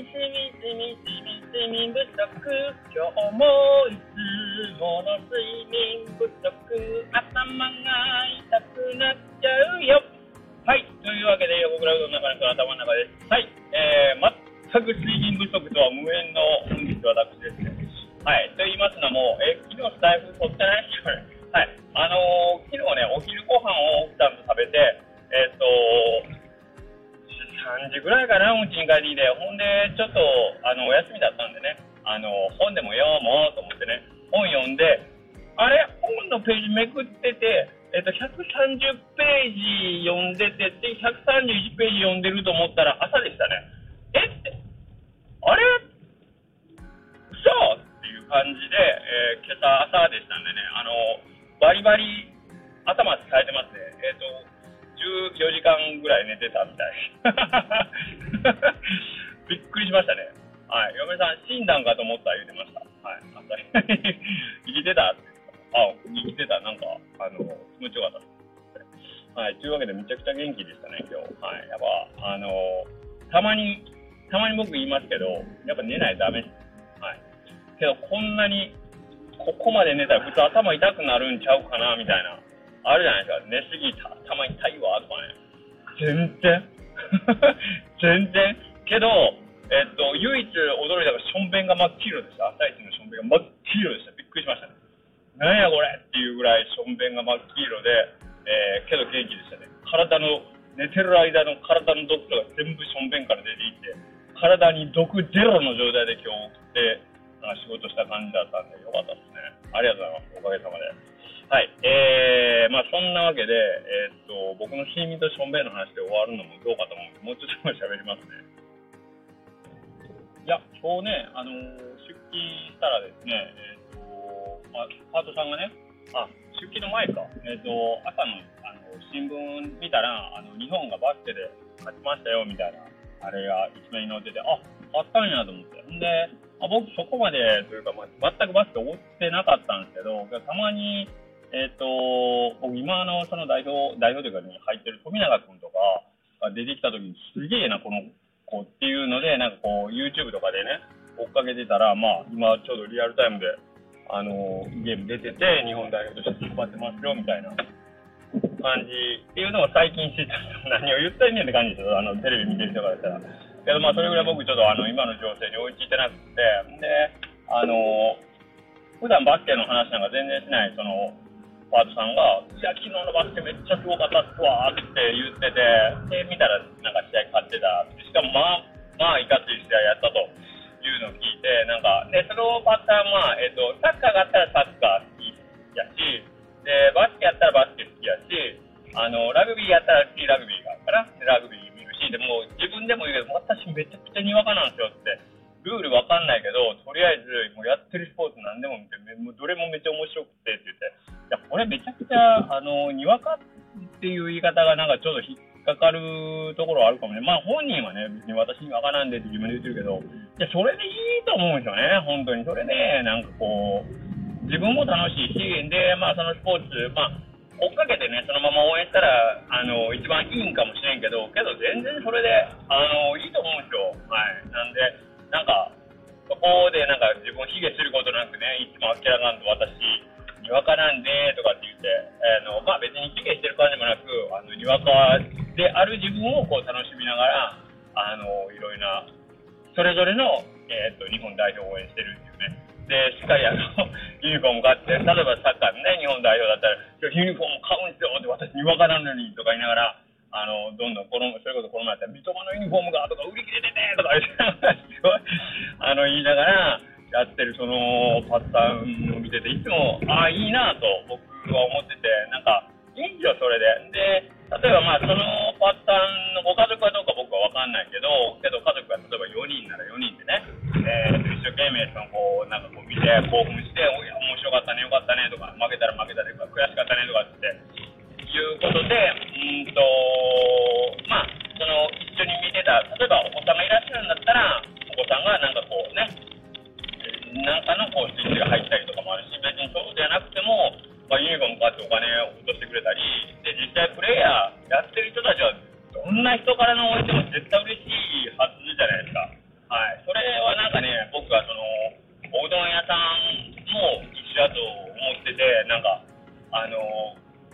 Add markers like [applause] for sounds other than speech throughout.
みしみしみしみ睡眠不足今日もいつもの睡眠不足頭が痛くなっちゃうよはいというわけで横クラウドの中の頭の中ですはいえー、全く睡眠不足とは無縁のんで、あれ、本のページめくってて、えっと、130ページ読んでて、で、131ページ読んでると思ったら朝でしたね。えって、あれ？嘘っていう感じで、えー、今朝朝でしたんでね、あの、バリバリ頭使えてますね。えっ、と、14時間ぐらい寝てたみたい。[laughs] びっくりしましたね。はい。嫁さん、死んだんかと思った言ってました。はい。あ生きてたあ、生きてた。なんか、あの、気持ちよかった。はい。というわけで、めちゃくちゃ元気でしたね、今日。はい。やっぱ、あの、たまに、たまに僕言いますけど、やっぱ寝ないとダメです。はい。けど、こんなに、ここまで寝たら普通頭痛くなるんちゃうかな、みたいな。あるじゃないですか。寝すぎた、たまに痛いわ、とかね。全然。全然。けど、えっと、唯一驚いたのが、しょんべんが真っ黄色でした。朝一のしょんべんが真っ黄色でした。びっくりしましたね。なんやこれっていうぐらいしょんべんが真っ黄色で、えー、けど元気でしたね。体の、寝てる間の体の毒が全部しょんべんから出ていって、体に毒ゼロの状態で今日送って、あ仕事した感じだったんで、よかったですね。ありがとうございます。おかげさまで。はい。えー、まあそんなわけで、えー、っと、僕の睡眠としょんべんの話で終わるのもどうかと思うんで、もうちょっと喋りますね。いや、今日ね、あの出勤したらですね、えー、っと、まあ、パートさんがね、あ、出勤の前か、えー、っと、朝のあの新聞見たら、あの日本がバスケで勝ちましたよ、みたいな、あれが一面に載ってて、あ、勝ったんやと思って。んで、あ僕そこまでというか、まあ、全くバスケ追ってなかったんですけど、たまに、えっ、ー、と、僕今のその代表、代表というかね、入ってる富永君とか出てきた時にすげえな、この子っていうので、なんかこう YouTube とかでね、追っかけてたら、まあ今ちょうどリアルタイムで、あのゲーム出てて、日本代表として引っ張ってますよ、みたいな感じっていうのを最近知った。[laughs] 何を言ったんねんって感じですよ、あのテレビ見てる人からしたら。けどまあそれぐらい僕ちょっとあの今の情勢に追いついてなくて、で、あの普段バスケの話なんか全然しない、その、パートさんが、いや、昨日のバスケめっちゃすごかったっすわって言ってて、で、見たらなんか試合勝ってた。しかもまあ、まあ、いかつい試合やったというのを聞いて、なんか、で、そのパターンは、えっ、ー、と、サッカーがあったらサッカー好きやし、で、バスケやったらバスケ好きやし、あの、ラグビーやったらラグビーがあるから、ラグビー見るし、でも自分でも言うけど、私めちゃくちゃにわかなんですよもうどれもめっちゃ面白くてって言って、いや、これめちゃくちゃ、あの、にわかっていう言い方がなんかちょっと引っかかるところはあるかもね。まあ本人はね、別に私にわからんでって自分で言ってるけど、いや、それでいいと思うんですよね、本当に。それで、なんかこう、自分も楽しいし、で、まあそのスポーツ、まあ、追っかけてね、そのまま応援したら、あの、一番いいんかもしれんけど、けど全然それで、あの、いいと思うんですよ。はい。なんで、なんか、こでなんか自分を卑下することなくね、いつも明らかんと私、にわかなんでとかって言って、あのまあ、別に卑下してる感じもなく、あのにわかである自分をこう楽しみながら、あのいろいろな、それぞれの、えー、っと日本代表を応援してるっていうね。で、しっかりあの [laughs] ユニフォーム買って、例えばサッカーのね、日本代表だったら、ユニフォーム買うんですよって私にわかなんのにとか言いながら、あの、どんどんこの、それこそこの前やったら、三笘のユニフォームがとか売り切れててとか、あの、言いながら、やってるそのパターンを見てて、いつも、ああ、いいなと僕は思ってて、例えばお子さんがいらっしゃるんだったら、お子さんがなんかこうね、なんかのこうスイッチが入ったりとかもあるし、別にそうじゃなくても、まあ、ユニフォーム買ってお金を落としてくれたり、で実際プレイヤーやってる人たちは、どんな人からの応援でも絶対嬉しいはずじゃないですか。はい。それはなんかね、僕はその、おうどん屋さんも一緒だと思ってて、なんか、あの、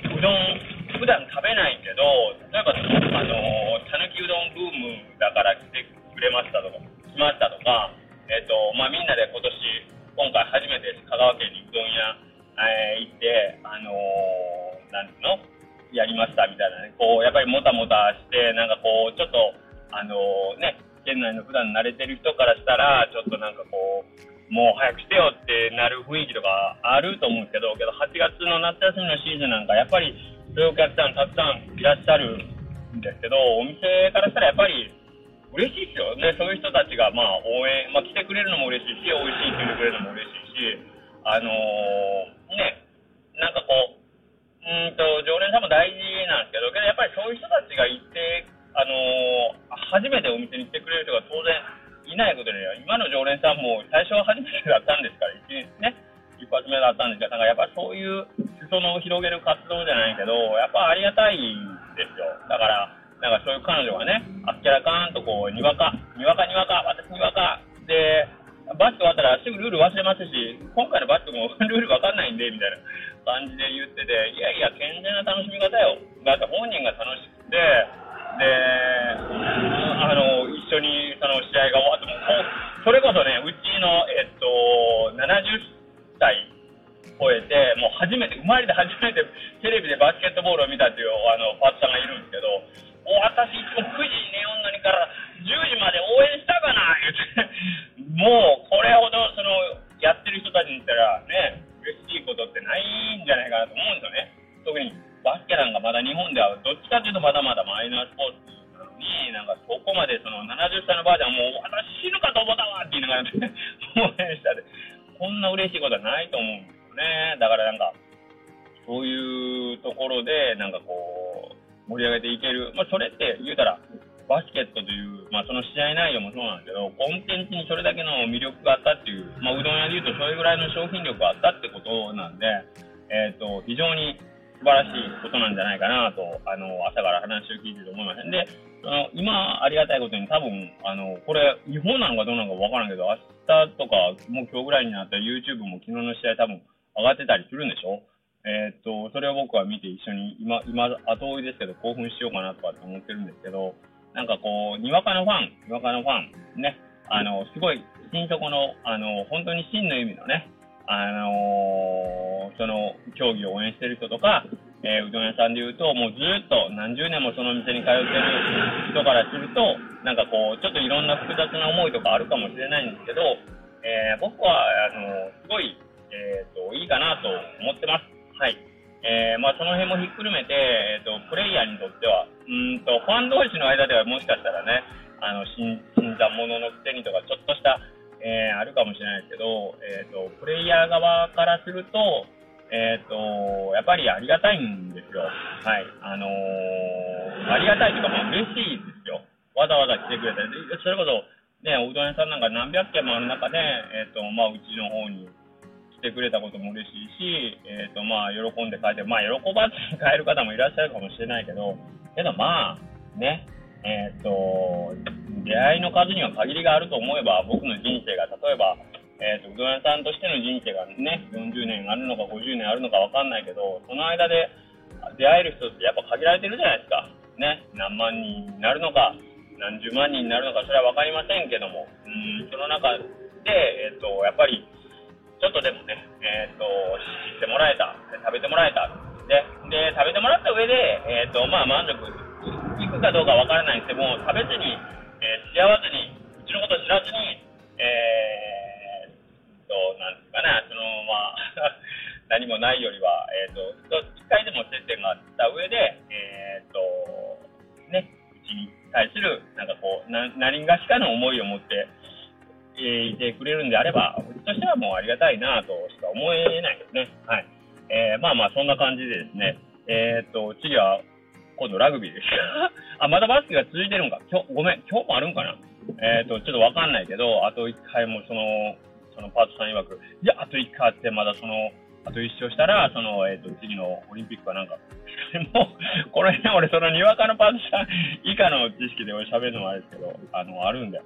うどん、普段食べないけど、例えば、あの、たぬきうどんブームだから来てくれましたとか、来ましたとか、えっ、と、まあ、みんなで今年、今回初めて香川県にうどん屋、えー、行って、あのー、なんの？やりましたみたいなね、こう、やっぱりもたもたして、なんかこう、ちょっと、あのー、ね、県内の普段慣れてる人からしたら、ちょっとなんかこう、もう早くしてよってなる雰囲気とかあると思うんですけど、けど8月の夏休みのシーズンなんか、やっぱりそういうお客さんたくさんいらっしゃるんですけど、お店からしたらやっぱり嬉しいですよね、そういう人たちがまあ応援、まあ、来てくれるのも嬉しいし、美味しいって言ってくれるのも嬉しいし、あのー、ね、なんかこう、うんと常連さんも大事なんですけど、けどやっぱりそういう人たちが行って、あのー、初めてお店に来てくれる人が当然いないことで、今の常連さんも最初は初めてだったんですから、一ね、一発目だったんですが、なんかやっぱりそういう裾野を広げる活動じゃないけど、やっぱありがたいんですよ。だから、なんかそういう彼女がね、あっけらかんとこう、にわか、にわかにわか、私にわか、で、バット終わったらすぐルール忘れますし、今回のバットも [laughs] ルールわかんないんで、みたいな感じで言ってて、いやいや、健全な楽しみ方よ。だって本人が楽しくて、で、あの、一緒にその試合が終わっても、それこそね、うちの、えっと、70歳超えて、もう初めて、生まれて初めてテレビでバスケットボールを見たっていうあのパートさんがいるんですけど、もう私いつも9時に寝よんのにから10時まで応援したかな言って、もうこれほどそのやってる人たちに言ったらね、嬉しいことってないんじゃないかなと思うんですよね。特にバスケなんかまだ日本ではどっちかというとまだまだマイナースポーツなのに、なんかそこまでその70歳のばあちゃんもう私死ぬかと思ったわって言いながら、[laughs] 応援したで、こんな嬉しいことはないと思うんですね。だからなんか、そういうところで、なんかこう、盛り上げていける。まあそれって言うたら、バスケットという、まあ、その試合内容もそうなんですけど、コンテンツにそれだけの魅力があったっていう、まあ、うどん屋でいうとそれぐらいの商品力があったってことなんで、えっ、ー、と、非常に素晴らしいことなんじゃないかなと、あの、朝から話を聞いてると思いません。で、その、今、ありがたいことに多分、あの、これ、違法なのかどうなのかわからんけど、明日とか、もう今日ぐらいになったら YouTube も昨日の試合多分上がってたりするんでしょ？えー、っと、それを僕は見て一緒に、今、今、後追いですけど、興奮しようかなとかって思ってるんですけど、なんかこう、にわかのファン、にわかのファン、ね、あの、すごい、心底の、あの、本当に真の意味のね、あのー、その競技を応援してる人とか、えー、うどん屋さんで言うと、もうずっと何十年もその店に通ってる人からすると、なんかこう、ちょっといろんな複雑な思いとかあるかもしれないんですけど、えー、僕は、あのすごい、えっ、と、いいかなと思ってます。はい。えー、まあその辺もひっくるめて、えっ、と、プレイヤーにとっては、うんと、ファン同士の間ではもしかしたらね、あの、新、新参者のくせにとか、ちょっとした、えー、あるかもしれないですけど、えっ、ー、と、プレイヤー側からすると、えっ、ー、と、やっぱりありがたいんですよ。はい。あのー、ありがたいというか、まあ、嬉しいですよ。わざわざ来てくれて。それこそ、ね、おうどん屋さんなんか何百件もある中で、えっ、と、まあ、うちの方に来てくれたことも嬉しいし、えっ、と、まあ、喜んで帰って、まあ、喜ばずに帰る方もいらっしゃるかもしれないけど、けどまあ、ね、えっ、と、出会いの数には限りがあると思えば、僕の人生が例えば、えーと、うどん屋さんとしての人生がね、40年あるのか50年あるのか分かんないけど、その間で出会える人ってやっぱ限られてるじゃないですか。ね、何万人になるのか、何十万人になるのか、それは分かりませんけども、うんその中で、えーと、やっぱりちょっとでもね、えーと、知ってもらえた、食べてもらえた、でで食べてもらった上で、えーとまあ、満足いくかどうかわからないにしても、食べずに、えー、付き合わずに、うちのこと知らずに、えー、と、なんですかね、その、まあ、[laughs] 何もないよりは、えっ、ー、と、一回でも接点があった上で、えっ、ー、と、ね、うちに対する、なんかこう、な何がしかの思いを持って、えー、いてくれるんであれば、うちとしてはもうありがたいなとしか思えないですね。はい。えー、まあまあ、そんな感じでですね、えっ、と、次は、今度ラグビーです。[laughs] あ、まだバスケが続いてるんか。今日、ごめん、今日もあるんかな。えっ、と、ちょっとわかんないけど、あと1回もその、そのパートさん曰く、いや、あと1回あって、まだその、あと1勝したら、その、えっ、と、次のオリンピックかなんか。[laughs] もう、これね、俺、その、にわかのパートさん以下の知識で俺喋るのもあれですけど、あの、あるんで、ち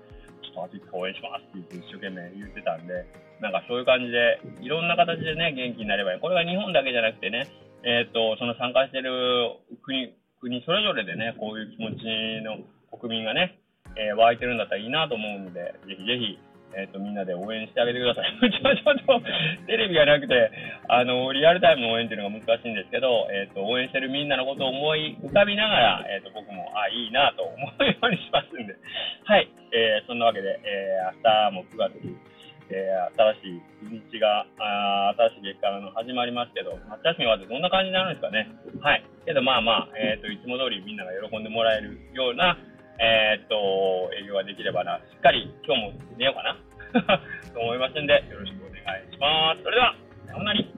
ょっと暑いから応援しますって言って一生懸命言ってたんで、なんかそういう感じで、いろんな形でね、元気になればいい。これが日本だけじゃなくてね、えっ、と、その参加してる国、国それぞれでね、こういう気持ちの国民がね、えー、湧いてるんだったらいいなと思うんで、ぜひぜひ、えっ、ー、と、みんなで応援してあげてください。[laughs] ちょ、ちょっと、テレビがなくて、あの、リアルタイムの応援っていうのが難しいんですけど、えっ、ー、と、応援してるみんなのことを思い浮かびながら、えっ、と、僕も、あ、いいなと思うようにしますんで。[laughs] はい。えそんなわけで、え明日も9月に、え新しい日が、あ新しい月間の始まりますけど、夏休みはどんな感じになるんですかね。はい。けど、まあまあ、えっ、と、いつも通りみんなが喜んでもらえるような、えー、っと、営業ができればな、しっかり今日も寝ようかな [laughs] と思いますんで、よろしくお願いします。それでは、さようなら。